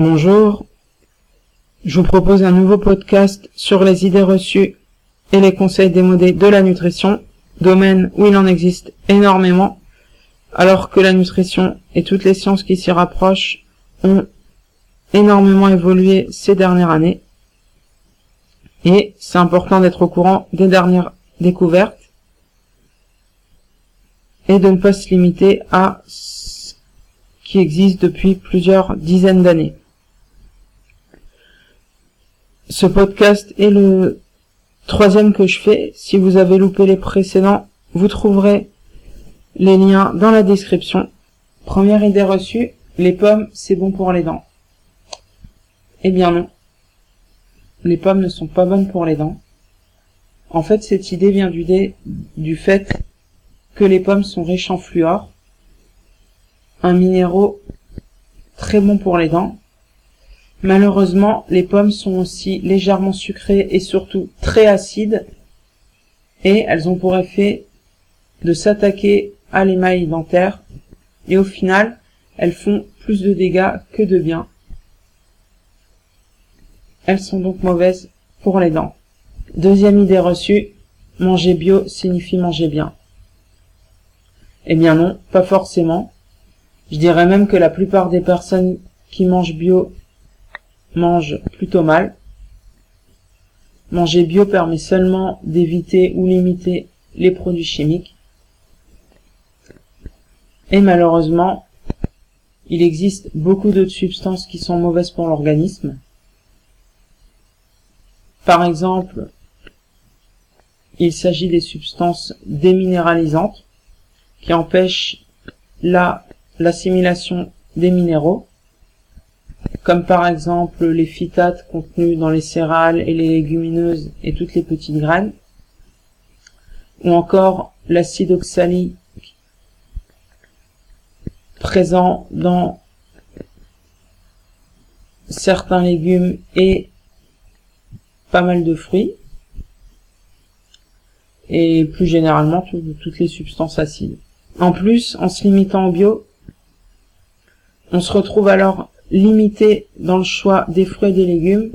Bonjour, je vous propose un nouveau podcast sur les idées reçues et les conseils démodés de la nutrition, domaine où il en existe énormément, alors que la nutrition et toutes les sciences qui s'y rapprochent ont énormément évolué ces dernières années. Et c'est important d'être au courant des dernières découvertes et de ne pas se limiter à ce qui existe depuis plusieurs dizaines d'années. Ce podcast est le troisième que je fais. Si vous avez loupé les précédents, vous trouverez les liens dans la description. Première idée reçue, les pommes, c'est bon pour les dents. Eh bien non. Les pommes ne sont pas bonnes pour les dents. En fait, cette idée vient du, fait que les pommes sont riches en fluor, un minéraux très bon pour les dents, Malheureusement, les pommes sont aussi légèrement sucrées et surtout très acides et elles ont pour effet de s'attaquer à l'émail dentaire et au final, elles font plus de dégâts que de bien. Elles sont donc mauvaises pour les dents. Deuxième idée reçue, manger bio signifie manger bien. Eh bien non, pas forcément. Je dirais même que la plupart des personnes qui mangent bio mange plutôt mal. Manger bio permet seulement d'éviter ou limiter les produits chimiques. Et malheureusement, il existe beaucoup d'autres substances qui sont mauvaises pour l'organisme. Par exemple, il s'agit des substances déminéralisantes qui empêchent l'assimilation des minéraux comme par exemple les phytates contenus dans les céréales et les légumineuses et toutes les petites graines, ou encore l'acide oxalique présent dans certains légumes et pas mal de fruits, et plus généralement toutes les substances acides. En plus, en se limitant au bio, on se retrouve alors limité dans le choix des fruits et des légumes.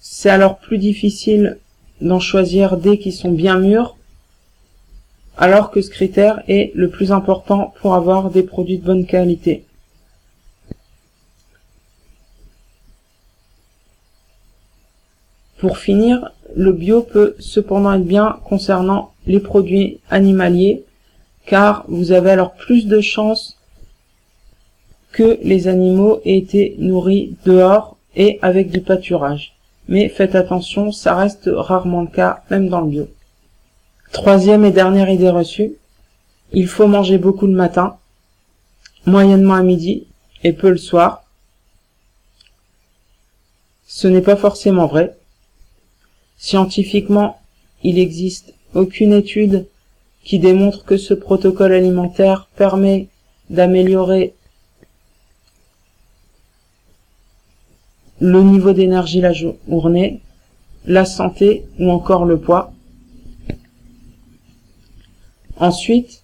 C'est alors plus difficile d'en choisir des qui sont bien mûrs, alors que ce critère est le plus important pour avoir des produits de bonne qualité. Pour finir, le bio peut cependant être bien concernant les produits animaliers, car vous avez alors plus de chances que les animaux aient été nourris dehors et avec du pâturage. Mais faites attention, ça reste rarement le cas, même dans le bio. Troisième et dernière idée reçue, il faut manger beaucoup le matin, moyennement à midi et peu le soir. Ce n'est pas forcément vrai. Scientifiquement, il n'existe aucune étude qui démontre que ce protocole alimentaire permet d'améliorer le niveau d'énergie la journée, la santé ou encore le poids. Ensuite,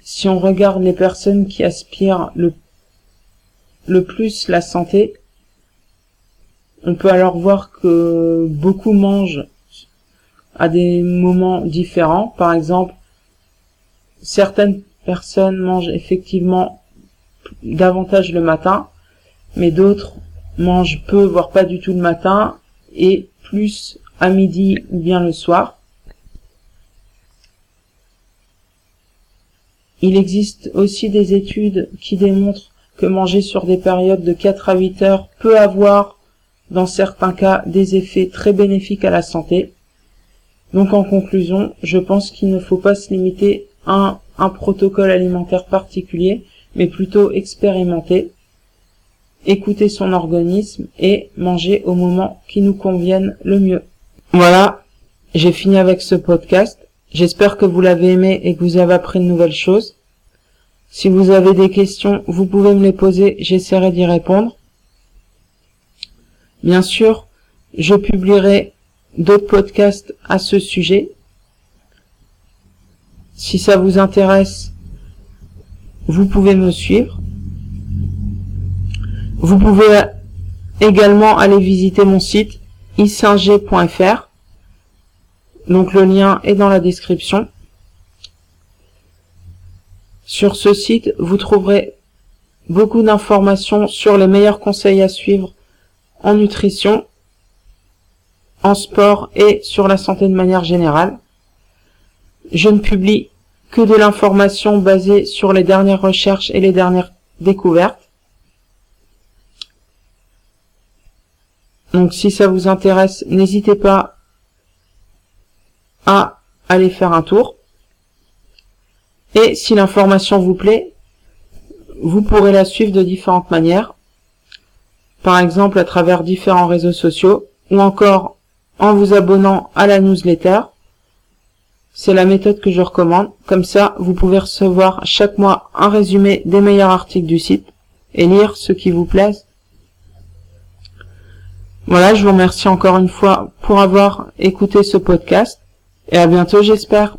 si on regarde les personnes qui aspirent le, le plus la santé, on peut alors voir que beaucoup mangent à des moments différents. Par exemple, certaines personnes mangent effectivement davantage le matin, mais d'autres mangent peu, voire pas du tout le matin, et plus à midi ou bien le soir. Il existe aussi des études qui démontrent que manger sur des périodes de 4 à 8 heures peut avoir, dans certains cas, des effets très bénéfiques à la santé. Donc en conclusion, je pense qu'il ne faut pas se limiter à un protocole alimentaire particulier, mais plutôt expérimenter, écouter son organisme et manger au moment qui nous convienne le mieux. Voilà, j'ai fini avec ce podcast. J'espère que vous l'avez aimé et que vous avez appris de nouvelles choses. Si vous avez des questions, vous pouvez me les poser, j'essaierai d'y répondre. Bien sûr, je publierai d'autres podcasts à ce sujet. Si ça vous intéresse, vous pouvez me suivre. Vous pouvez également aller visiter mon site isingfr Donc le lien est dans la description. Sur ce site, vous trouverez beaucoup d'informations sur les meilleurs conseils à suivre en nutrition, en sport et sur la santé de manière générale. Je ne publie que de l'information basée sur les dernières recherches et les dernières découvertes. Donc si ça vous intéresse, n'hésitez pas à aller faire un tour. Et si l'information vous plaît, vous pourrez la suivre de différentes manières. Par exemple à travers différents réseaux sociaux ou encore en vous abonnant à la newsletter. C'est la méthode que je recommande. Comme ça, vous pouvez recevoir chaque mois un résumé des meilleurs articles du site et lire ceux qui vous plaisent. Voilà, je vous remercie encore une fois pour avoir écouté ce podcast et à bientôt j'espère.